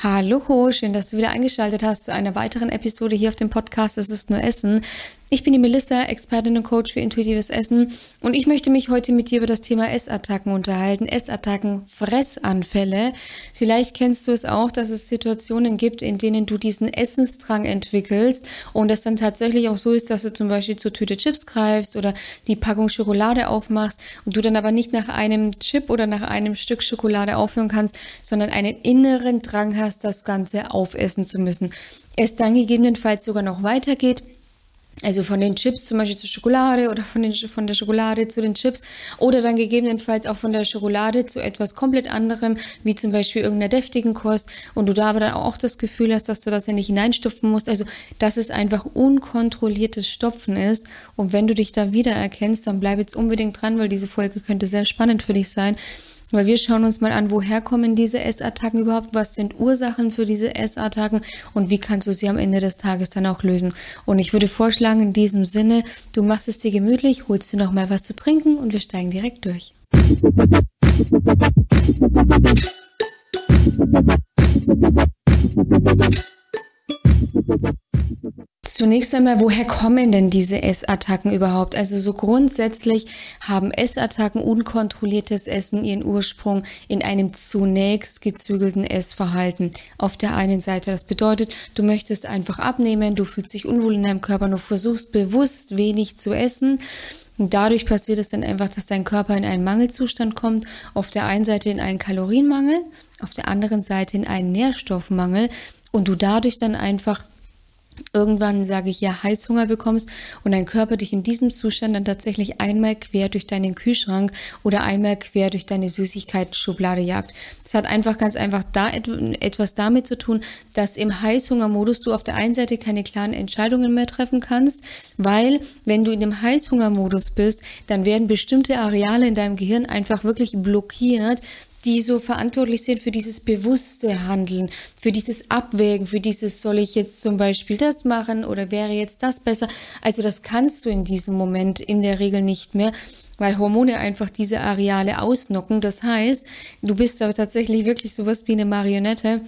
Hallo, schön, dass du wieder eingeschaltet hast zu einer weiteren Episode hier auf dem Podcast Es ist nur Essen. Ich bin die Melissa, Expertin und Coach für intuitives Essen und ich möchte mich heute mit dir über das Thema Essattacken unterhalten. Essattacken, Fressanfälle. Vielleicht kennst du es auch, dass es Situationen gibt, in denen du diesen Essensdrang entwickelst und es dann tatsächlich auch so ist, dass du zum Beispiel zur Tüte Chips greifst oder die Packung Schokolade aufmachst und du dann aber nicht nach einem Chip oder nach einem Stück Schokolade aufhören kannst, sondern einen inneren Drang hast, das Ganze aufessen zu müssen. Es dann gegebenenfalls sogar noch weitergeht also von den Chips zum Beispiel zur Schokolade oder von, den, von der Schokolade zu den Chips oder dann gegebenenfalls auch von der Schokolade zu etwas komplett anderem, wie zum Beispiel irgendeiner deftigen Kost und du da aber dann auch das Gefühl hast, dass du das ja nicht hineinstopfen musst. Also, dass es einfach unkontrolliertes Stopfen ist und wenn du dich da wiedererkennst, dann bleib jetzt unbedingt dran, weil diese Folge könnte sehr spannend für dich sein. Weil wir schauen uns mal an, woher kommen diese Essattacken überhaupt, was sind Ursachen für diese Essattacken und wie kannst du sie am Ende des Tages dann auch lösen. Und ich würde vorschlagen, in diesem Sinne, du machst es dir gemütlich, holst dir noch mal was zu trinken und wir steigen direkt durch. Zunächst einmal, woher kommen denn diese Essattacken überhaupt? Also so grundsätzlich haben Essattacken unkontrolliertes Essen ihren Ursprung in einem zunächst gezügelten Essverhalten. Auf der einen Seite, das bedeutet, du möchtest einfach abnehmen, du fühlst dich unwohl in deinem Körper, du versuchst bewusst wenig zu essen. Und dadurch passiert es dann einfach, dass dein Körper in einen Mangelzustand kommt. Auf der einen Seite in einen Kalorienmangel, auf der anderen Seite in einen Nährstoffmangel und du dadurch dann einfach irgendwann, sage ich ja, Heißhunger bekommst und dein Körper dich in diesem Zustand dann tatsächlich einmal quer durch deinen Kühlschrank oder einmal quer durch deine Süßigkeiten-Schublade jagt. Es hat einfach ganz einfach da etwas damit zu tun, dass im Heißhungermodus du auf der einen Seite keine klaren Entscheidungen mehr treffen kannst, weil wenn du in dem Heißhungermodus bist, dann werden bestimmte Areale in deinem Gehirn einfach wirklich blockiert, die so verantwortlich sind für dieses bewusste Handeln, für dieses Abwägen, für dieses, soll ich jetzt zum Beispiel das machen oder wäre jetzt das besser? Also das kannst du in diesem Moment in der Regel nicht mehr weil Hormone einfach diese Areale ausnocken. Das heißt, du bist aber tatsächlich wirklich sowas wie eine Marionette,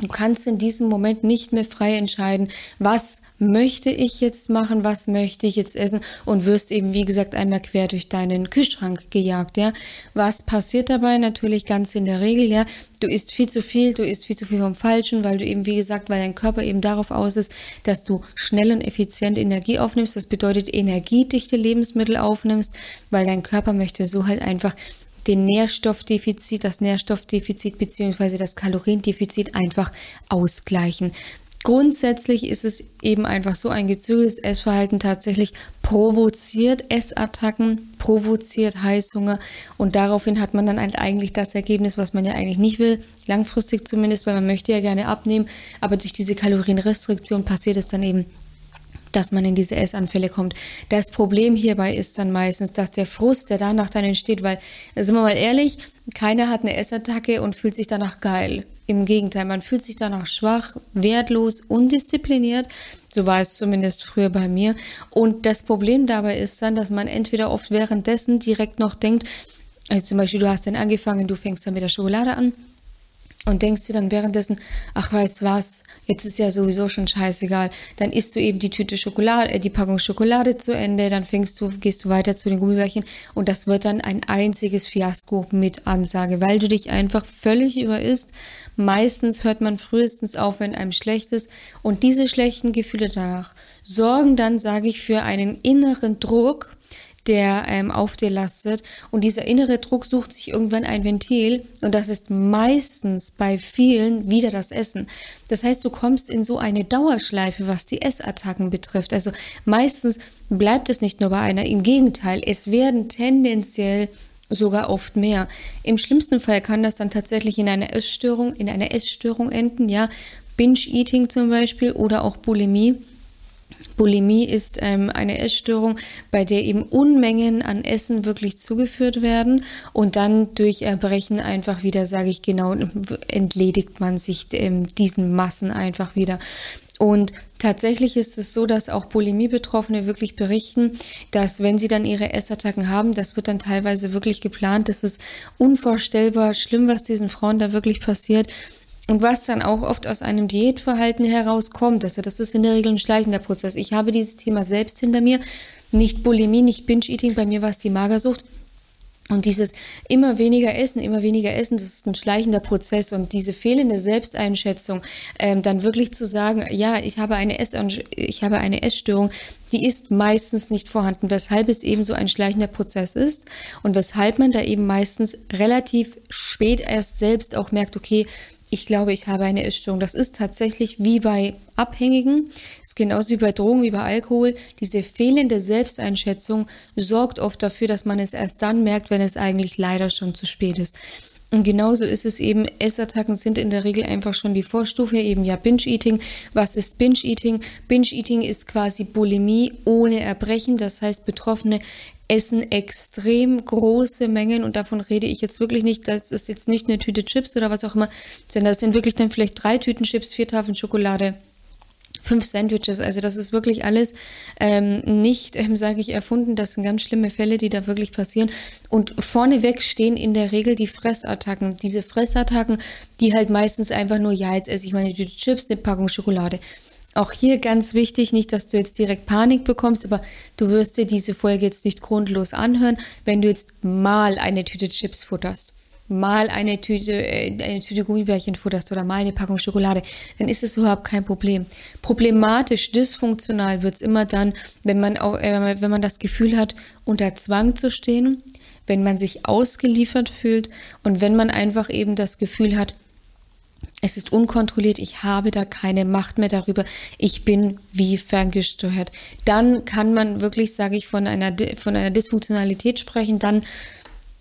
Du kannst in diesem Moment nicht mehr frei entscheiden, was möchte ich jetzt machen, was möchte ich jetzt essen und wirst eben, wie gesagt, einmal quer durch deinen Kühlschrank gejagt, ja. Was passiert dabei? Natürlich ganz in der Regel, ja. Du isst viel zu viel, du isst viel zu viel vom Falschen, weil du eben, wie gesagt, weil dein Körper eben darauf aus ist, dass du schnell und effizient Energie aufnimmst. Das bedeutet energiedichte Lebensmittel aufnimmst, weil dein Körper möchte so halt einfach den Nährstoffdefizit, das Nährstoffdefizit beziehungsweise das Kaloriendefizit einfach ausgleichen. Grundsätzlich ist es eben einfach so, ein gezügeltes Essverhalten tatsächlich provoziert Essattacken, provoziert Heißhunger und daraufhin hat man dann halt eigentlich das Ergebnis, was man ja eigentlich nicht will, langfristig zumindest, weil man möchte ja gerne abnehmen, aber durch diese Kalorienrestriktion passiert es dann eben dass man in diese Essanfälle kommt. Das Problem hierbei ist dann meistens, dass der Frust, der danach dann entsteht, weil, sind wir mal ehrlich, keiner hat eine Essattacke und fühlt sich danach geil. Im Gegenteil, man fühlt sich danach schwach, wertlos, undiszipliniert. So war es zumindest früher bei mir. Und das Problem dabei ist dann, dass man entweder oft währenddessen direkt noch denkt, also zum Beispiel, du hast dann angefangen, du fängst dann mit der Schokolade an und denkst dir dann währenddessen, ach weißt was, jetzt ist ja sowieso schon scheißegal, dann isst du eben die Tüte Schokolade, äh, die Packung Schokolade zu Ende, dann fängst du, gehst du weiter zu den Gummibärchen und das wird dann ein einziges Fiasko mit Ansage, weil du dich einfach völlig überisst. Meistens hört man frühestens auf, wenn einem schlecht ist und diese schlechten Gefühle danach sorgen dann, sage ich, für einen inneren Druck, der ähm, auf dir lastet. Und dieser innere Druck sucht sich irgendwann ein Ventil und das ist meistens bei vielen wieder das Essen. Das heißt, du kommst in so eine Dauerschleife, was die Essattacken betrifft. Also meistens bleibt es nicht nur bei einer, im Gegenteil, es werden tendenziell sogar oft mehr. Im schlimmsten Fall kann das dann tatsächlich in einer Essstörung, in einer Essstörung enden, ja. Binge-Eating zum Beispiel oder auch Bulimie. Bulimie ist ähm, eine Essstörung, bei der eben Unmengen an Essen wirklich zugeführt werden und dann durch Erbrechen einfach wieder, sage ich genau, entledigt man sich ähm, diesen Massen einfach wieder. Und tatsächlich ist es so, dass auch Bulimie-Betroffene wirklich berichten, dass wenn sie dann ihre Essattacken haben, das wird dann teilweise wirklich geplant. Das ist unvorstellbar schlimm, was diesen Frauen da wirklich passiert. Und was dann auch oft aus einem Diätverhalten herauskommt, also das ist in der Regel ein schleichender Prozess. Ich habe dieses Thema selbst hinter mir, nicht Bulimie, nicht Binge-Eating, bei mir war es die Magersucht. Und dieses immer weniger Essen, immer weniger Essen, das ist ein schleichender Prozess. Und diese fehlende Selbsteinschätzung, ähm, dann wirklich zu sagen, ja, ich habe eine Ess ich habe eine Essstörung, die ist meistens nicht vorhanden, weshalb es eben so ein schleichender Prozess ist und weshalb man da eben meistens relativ spät erst selbst auch merkt, okay, ich glaube, ich habe eine Essstörung. Das ist tatsächlich wie bei Abhängigen, es ist genauso wie bei Drogen, wie bei Alkohol. Diese fehlende Selbsteinschätzung sorgt oft dafür, dass man es erst dann merkt, wenn es eigentlich leider schon zu spät ist. Und genauso ist es eben, Essattacken sind in der Regel einfach schon die Vorstufe, eben ja Binge-Eating. Was ist Binge-Eating? Binge-Eating ist quasi Bulimie ohne Erbrechen. Das heißt, Betroffene essen extrem große Mengen und davon rede ich jetzt wirklich nicht, das ist jetzt nicht eine Tüte Chips oder was auch immer, sondern das sind wirklich dann vielleicht drei Tüten Chips, vier Tafeln Schokolade, fünf Sandwiches. Also das ist wirklich alles ähm, nicht, ähm, sage ich, erfunden. Das sind ganz schlimme Fälle, die da wirklich passieren. Und vorneweg stehen in der Regel die Fressattacken. Diese Fressattacken, die halt meistens einfach nur, ja, jetzt esse ich meine Tüte Chips, eine Packung Schokolade. Auch hier ganz wichtig, nicht, dass du jetzt direkt Panik bekommst, aber du wirst dir diese Folge jetzt nicht grundlos anhören, wenn du jetzt mal eine Tüte Chips futterst, mal eine Tüte, äh, eine Tüte Gummibärchen futterst oder mal eine Packung Schokolade, dann ist es überhaupt kein Problem. Problematisch, dysfunktional wird es immer dann, wenn man, auch, äh, wenn man das Gefühl hat, unter Zwang zu stehen, wenn man sich ausgeliefert fühlt und wenn man einfach eben das Gefühl hat, es ist unkontrolliert, ich habe da keine Macht mehr darüber, ich bin wie ferngesteuert. Dann kann man wirklich, sage ich, von einer, von einer Dysfunktionalität sprechen, dann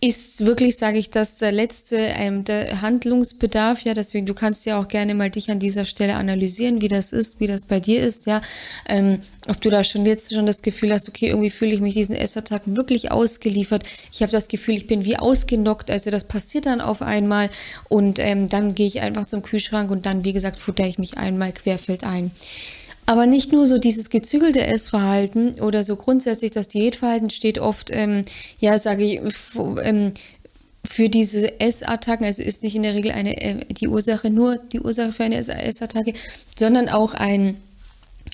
ist wirklich, sage ich, das der letzte ähm, der Handlungsbedarf, ja, deswegen, du kannst ja auch gerne mal dich an dieser Stelle analysieren, wie das ist, wie das bei dir ist, ja, ähm, ob du da schon jetzt schon das Gefühl hast, okay, irgendwie fühle ich mich diesen Essattacken wirklich ausgeliefert, ich habe das Gefühl, ich bin wie ausgenockt, also das passiert dann auf einmal. Und ähm, dann gehe ich einfach zum Kühlschrank und dann, wie gesagt, futter ich mich einmal querfeld ein. Aber nicht nur so dieses gezügelte Essverhalten oder so grundsätzlich das Diätverhalten steht oft, ähm, ja, sage ich, ähm, für diese Essattacken, also ist nicht in der Regel eine, äh, die Ursache, nur die Ursache für eine Essattacke, sondern auch ein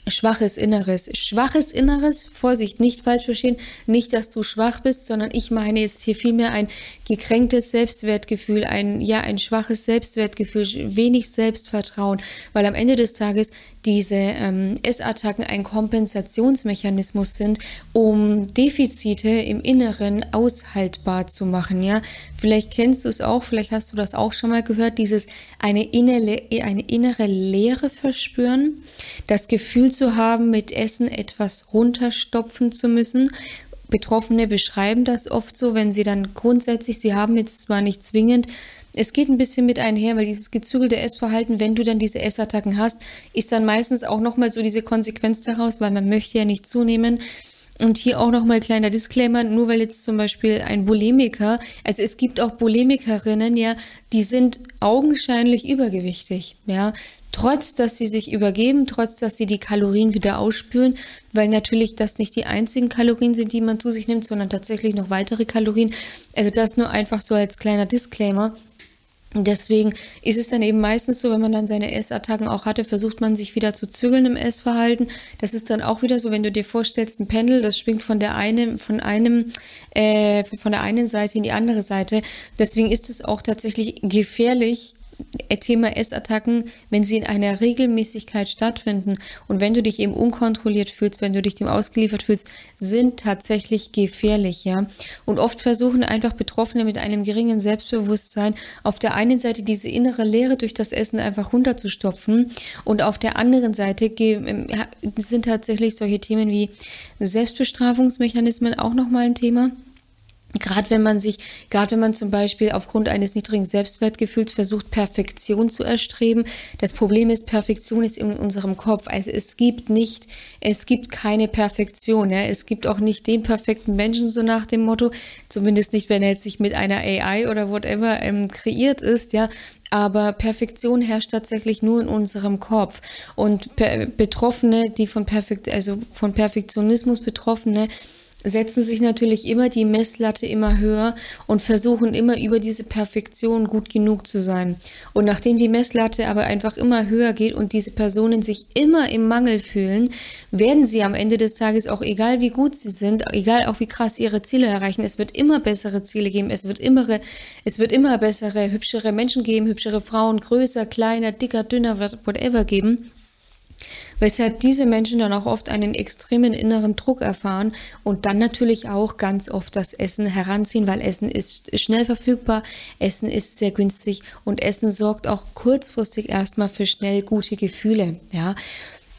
schwaches Inneres. Schwaches Inneres, Vorsicht, nicht falsch verstehen, nicht, dass du schwach bist, sondern ich meine jetzt hier vielmehr ein gekränktes Selbstwertgefühl, ein, ja, ein schwaches Selbstwertgefühl, wenig Selbstvertrauen, weil am Ende des Tages diese ähm, Essattacken ein Kompensationsmechanismus sind, um Defizite im Inneren aushaltbar zu machen, ja. Vielleicht kennst du es auch, vielleicht hast du das auch schon mal gehört, dieses eine innere, eine innere Leere verspüren, das Gefühl zu haben, mit Essen etwas runterstopfen zu müssen. Betroffene beschreiben das oft so, wenn sie dann grundsätzlich, sie haben jetzt zwar nicht zwingend es geht ein bisschen mit einher, weil dieses gezügelte Essverhalten, wenn du dann diese Essattacken hast, ist dann meistens auch nochmal so diese Konsequenz daraus, weil man möchte ja nicht zunehmen. Und hier auch nochmal kleiner Disclaimer, nur weil jetzt zum Beispiel ein Bulimiker, also es gibt auch Bulimikerinnen, ja, die sind augenscheinlich übergewichtig, ja, trotz dass sie sich übergeben, trotz dass sie die Kalorien wieder ausspülen, weil natürlich das nicht die einzigen Kalorien sind, die man zu sich nimmt, sondern tatsächlich noch weitere Kalorien. Also das nur einfach so als kleiner Disclaimer. Deswegen ist es dann eben meistens so, wenn man dann seine Essattacken auch hatte, versucht man sich wieder zu zügeln im Essverhalten. Das ist dann auch wieder so, wenn du dir vorstellst, ein Pendel, das schwingt von der einen, von einem, äh, von der einen Seite in die andere Seite. Deswegen ist es auch tatsächlich gefährlich, Thema Essattacken, wenn sie in einer Regelmäßigkeit stattfinden und wenn du dich eben unkontrolliert fühlst, wenn du dich dem ausgeliefert fühlst, sind tatsächlich gefährlich, ja. Und oft versuchen einfach Betroffene mit einem geringen Selbstbewusstsein auf der einen Seite diese innere Leere durch das Essen einfach runterzustopfen und auf der anderen Seite ähm, sind tatsächlich solche Themen wie Selbstbestrafungsmechanismen auch nochmal ein Thema. Gerade wenn man sich, gerade wenn man zum Beispiel aufgrund eines niedrigen Selbstwertgefühls versucht, Perfektion zu erstreben. Das Problem ist, Perfektion ist in unserem Kopf. Also es gibt nicht, es gibt keine Perfektion. Ja? Es gibt auch nicht den perfekten Menschen, so nach dem Motto. Zumindest nicht, wenn er jetzt sich mit einer AI oder whatever ähm, kreiert ist, ja. Aber Perfektion herrscht tatsächlich nur in unserem Kopf. Und Betroffene, die von Perfekt, also von Perfektionismus Betroffene, setzen sich natürlich immer die Messlatte immer höher und versuchen immer über diese Perfektion gut genug zu sein. Und nachdem die Messlatte aber einfach immer höher geht und diese Personen sich immer im Mangel fühlen, werden sie am Ende des Tages auch egal wie gut sie sind, egal auch wie krass ihre Ziele erreichen, es wird immer bessere Ziele geben, es wird immer, es wird immer bessere, hübschere Menschen geben, hübschere Frauen, größer, kleiner, dicker, dünner, whatever geben weshalb diese Menschen dann auch oft einen extremen inneren Druck erfahren und dann natürlich auch ganz oft das Essen heranziehen, weil Essen ist schnell verfügbar, Essen ist sehr günstig und Essen sorgt auch kurzfristig erstmal für schnell gute Gefühle, ja.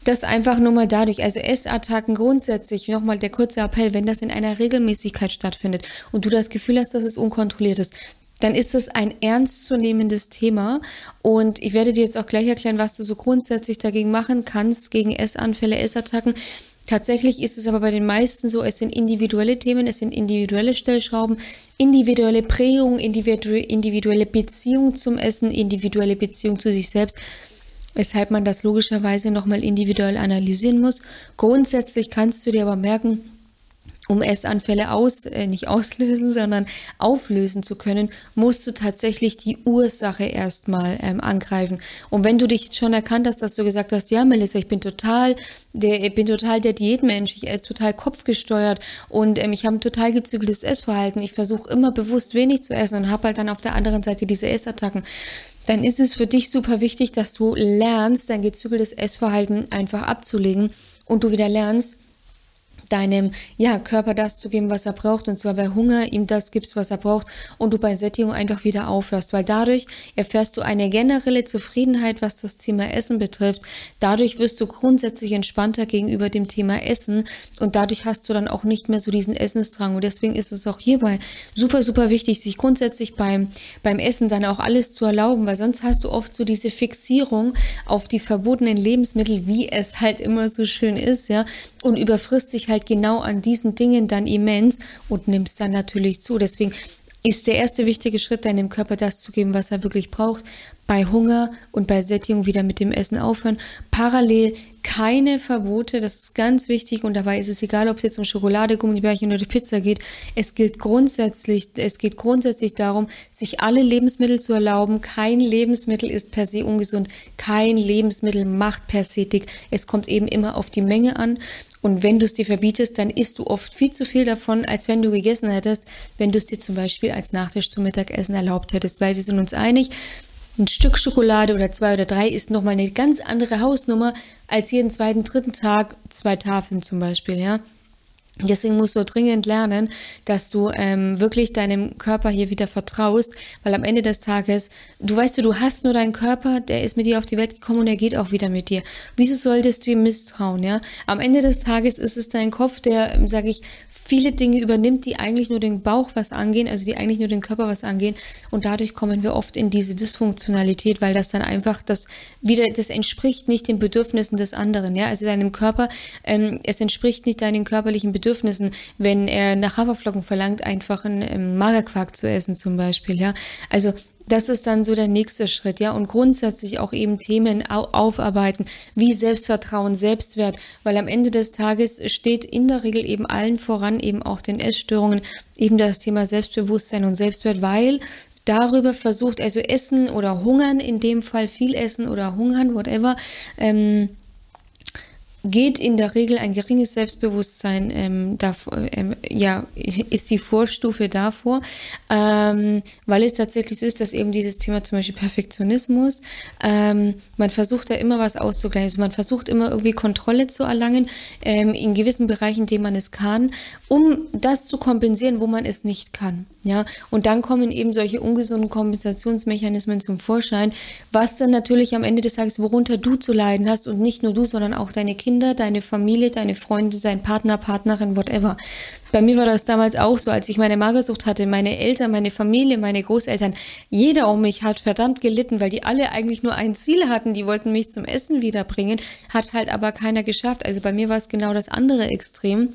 Das einfach nur mal dadurch, also Essattacken grundsätzlich, nochmal der kurze Appell, wenn das in einer Regelmäßigkeit stattfindet und du das Gefühl hast, dass es unkontrolliert ist, dann ist das ein ernstzunehmendes Thema. Und ich werde dir jetzt auch gleich erklären, was du so grundsätzlich dagegen machen kannst, gegen Essanfälle, Essattacken. Tatsächlich ist es aber bei den meisten so, es sind individuelle Themen, es sind individuelle Stellschrauben, individuelle Prägung, individuelle Beziehung zum Essen, individuelle Beziehung zu sich selbst, weshalb man das logischerweise nochmal individuell analysieren muss. Grundsätzlich kannst du dir aber merken, um Essanfälle aus, äh, nicht auslösen, sondern auflösen zu können, musst du tatsächlich die Ursache erstmal ähm, angreifen. Und wenn du dich schon erkannt hast, dass du gesagt hast, ja, Melissa, ich bin total, der, ich bin total der Diätmensch, ich esse total kopfgesteuert und ähm, ich habe ein total gezügeltes Essverhalten. Ich versuche immer bewusst wenig zu essen und habe halt dann auf der anderen Seite diese Essattacken dann ist es für dich super wichtig, dass du lernst, dein gezügeltes Essverhalten einfach abzulegen und du wieder lernst, deinem ja, Körper das zu geben, was er braucht. Und zwar bei Hunger ihm das gibst, was er braucht. Und du bei Sättigung einfach wieder aufhörst. Weil dadurch erfährst du eine generelle Zufriedenheit, was das Thema Essen betrifft. Dadurch wirst du grundsätzlich entspannter gegenüber dem Thema Essen. Und dadurch hast du dann auch nicht mehr so diesen Essensdrang. Und deswegen ist es auch hierbei super, super wichtig, sich grundsätzlich beim, beim Essen dann auch alles zu erlauben. Weil sonst hast du oft so diese Fixierung auf die verbotenen Lebensmittel, wie es halt immer so schön ist, ja. Und überfrisst sich halt halt genau an diesen Dingen dann immens und nimmst dann natürlich zu. Deswegen ist der erste wichtige Schritt, deinem Körper das zu geben, was er wirklich braucht. Bei Hunger und bei Sättigung wieder mit dem Essen aufhören. Parallel keine Verbote, das ist ganz wichtig und dabei ist es egal, ob es jetzt um Schokolade, Gummibärchen oder Pizza geht. Es gilt grundsätzlich, es geht grundsätzlich darum, sich alle Lebensmittel zu erlauben. Kein Lebensmittel ist per se ungesund. Kein Lebensmittel macht per se dick. Es kommt eben immer auf die Menge an und wenn du es dir verbietest, dann isst du oft viel zu viel davon, als wenn du gegessen hättest, wenn du es dir zum Beispiel als Nachtisch zum Mittagessen erlaubt hättest. Weil wir sind uns einig, ein Stück Schokolade oder zwei oder drei ist nochmal eine ganz andere Hausnummer als jeden zweiten, dritten Tag zwei Tafeln zum Beispiel, ja. Deswegen musst du dringend lernen, dass du ähm, wirklich deinem Körper hier wieder vertraust, weil am Ende des Tages, du weißt du, du hast nur deinen Körper, der ist mit dir auf die Welt gekommen und er geht auch wieder mit dir. Wieso solltest du ihm misstrauen, ja? Am Ende des Tages ist es dein Kopf, der, sage ich, viele Dinge übernimmt, die eigentlich nur den Bauch was angehen, also die eigentlich nur den Körper was angehen. Und dadurch kommen wir oft in diese Dysfunktionalität, weil das dann einfach das wieder, das entspricht nicht den Bedürfnissen des anderen, ja. Also deinem Körper, ähm, es entspricht nicht deinen körperlichen Bedürfnissen, wenn er nach Haferflocken verlangt, einfach einen ähm, Magerquark zu essen zum Beispiel, ja. Also das ist dann so der nächste Schritt, ja. Und grundsätzlich auch eben Themen aufarbeiten, wie Selbstvertrauen, Selbstwert, weil am Ende des Tages steht in der Regel eben allen voran, eben auch den Essstörungen, eben das Thema Selbstbewusstsein und Selbstwert, weil darüber versucht, also Essen oder Hungern, in dem Fall viel Essen oder Hungern, whatever, ähm, geht in der Regel ein geringes Selbstbewusstsein, ähm, davor, ähm, ja, ist die Vorstufe davor, ähm, weil es tatsächlich so ist, dass eben dieses Thema zum Beispiel Perfektionismus, ähm, man versucht da immer was auszugleichen, also man versucht immer irgendwie Kontrolle zu erlangen ähm, in gewissen Bereichen, in denen man es kann, um das zu kompensieren, wo man es nicht kann. Ja, und dann kommen eben solche ungesunden Kompensationsmechanismen zum Vorschein, was dann natürlich am Ende des Tages, worunter du zu leiden hast und nicht nur du, sondern auch deine Kinder, deine Familie, deine Freunde, dein Partner, Partnerin, whatever. Bei mir war das damals auch so, als ich meine Magersucht hatte, meine Eltern, meine Familie, meine Großeltern, jeder um mich hat verdammt gelitten, weil die alle eigentlich nur ein Ziel hatten, die wollten mich zum Essen wiederbringen, hat halt aber keiner geschafft. Also bei mir war es genau das andere Extrem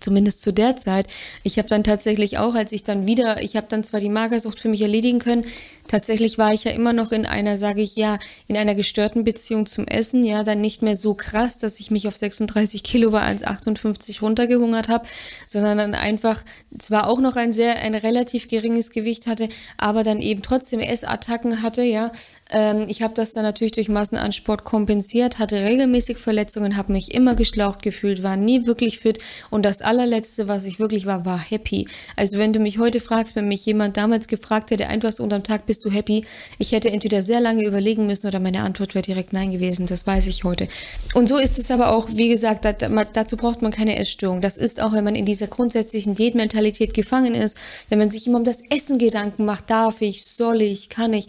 zumindest zu der Zeit. Ich habe dann tatsächlich auch, als ich dann wieder, ich habe dann zwar die Magersucht für mich erledigen können, Tatsächlich war ich ja immer noch in einer, sage ich ja, in einer gestörten Beziehung zum Essen, ja, dann nicht mehr so krass, dass ich mich auf 36 Kilo bei 1,58 runtergehungert habe, sondern dann einfach zwar auch noch ein sehr, ein relativ geringes Gewicht hatte, aber dann eben trotzdem Essattacken hatte, ja. Ähm, ich habe das dann natürlich durch Massenansport kompensiert, hatte regelmäßig Verletzungen, habe mich immer geschlaucht gefühlt, war nie wirklich fit und das allerletzte, was ich wirklich war, war happy. Also wenn du mich heute fragst, wenn mich jemand damals gefragt hätte, einfach so unterm Tag bist du happy, ich hätte entweder sehr lange überlegen müssen oder meine Antwort wäre direkt nein gewesen, das weiß ich heute. Und so ist es aber auch, wie gesagt, dazu braucht man keine Essstörung. Das ist auch, wenn man in dieser grundsätzlichen Diätmentalität gefangen ist, wenn man sich immer um das Essen Gedanken macht, darf ich, soll ich, kann ich,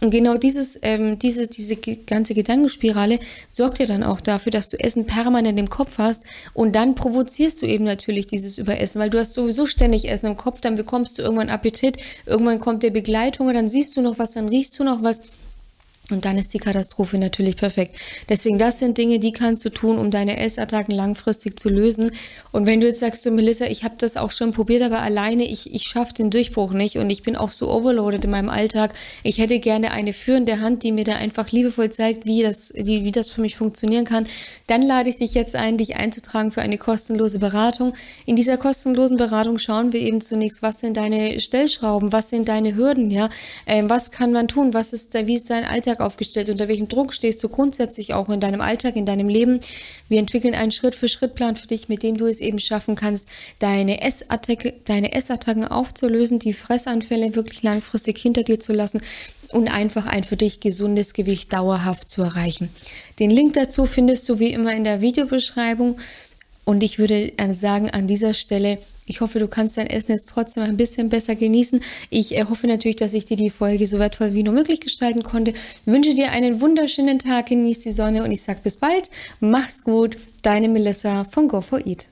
und genau dieses, ähm, diese, diese ganze Gedankenspirale sorgt ja dann auch dafür, dass du Essen permanent im Kopf hast. Und dann provozierst du eben natürlich dieses Überessen, weil du hast sowieso ständig Essen im Kopf, dann bekommst du irgendwann Appetit, irgendwann kommt der Begleitung dann siehst du noch was, dann riechst du noch was und dann ist die Katastrophe natürlich perfekt. Deswegen, das sind Dinge, die kannst du tun, um deine Essattacken langfristig zu lösen. Und wenn du jetzt sagst, du Melissa, ich habe das auch schon probiert, aber alleine, ich, ich schaffe den Durchbruch nicht und ich bin auch so overloaded in meinem Alltag. Ich hätte gerne eine führende Hand, die mir da einfach liebevoll zeigt, wie das, wie, wie das für mich funktionieren kann. Dann lade ich dich jetzt ein, dich einzutragen für eine kostenlose Beratung. In dieser kostenlosen Beratung schauen wir eben zunächst, was sind deine Stellschrauben, was sind deine Hürden, ja, ähm, was kann man tun, was ist, wie ist dein Alltag Alltag aufgestellt? Unter welchem Druck stehst du grundsätzlich auch in deinem Alltag, in deinem Leben? Wir entwickeln einen Schritt-für-Schritt-Plan für dich, mit dem du es eben schaffen kannst, deine Essattacke, deine Essattacken aufzulösen, die Fressanfälle wirklich langfristig hinter dir zu lassen und einfach ein für dich gesundes Gewicht dauerhaft zu erreichen. Den Link dazu findest du wie immer in der Videobeschreibung. Und ich würde sagen, an dieser Stelle, ich hoffe, du kannst dein Essen jetzt trotzdem ein bisschen besser genießen. Ich äh, hoffe natürlich, dass ich dir die Folge so wertvoll wie nur möglich gestalten konnte. wünsche dir einen wunderschönen Tag, genieß die Sonne und ich sage bis bald. Mach's gut, deine Melissa von Go4Eat.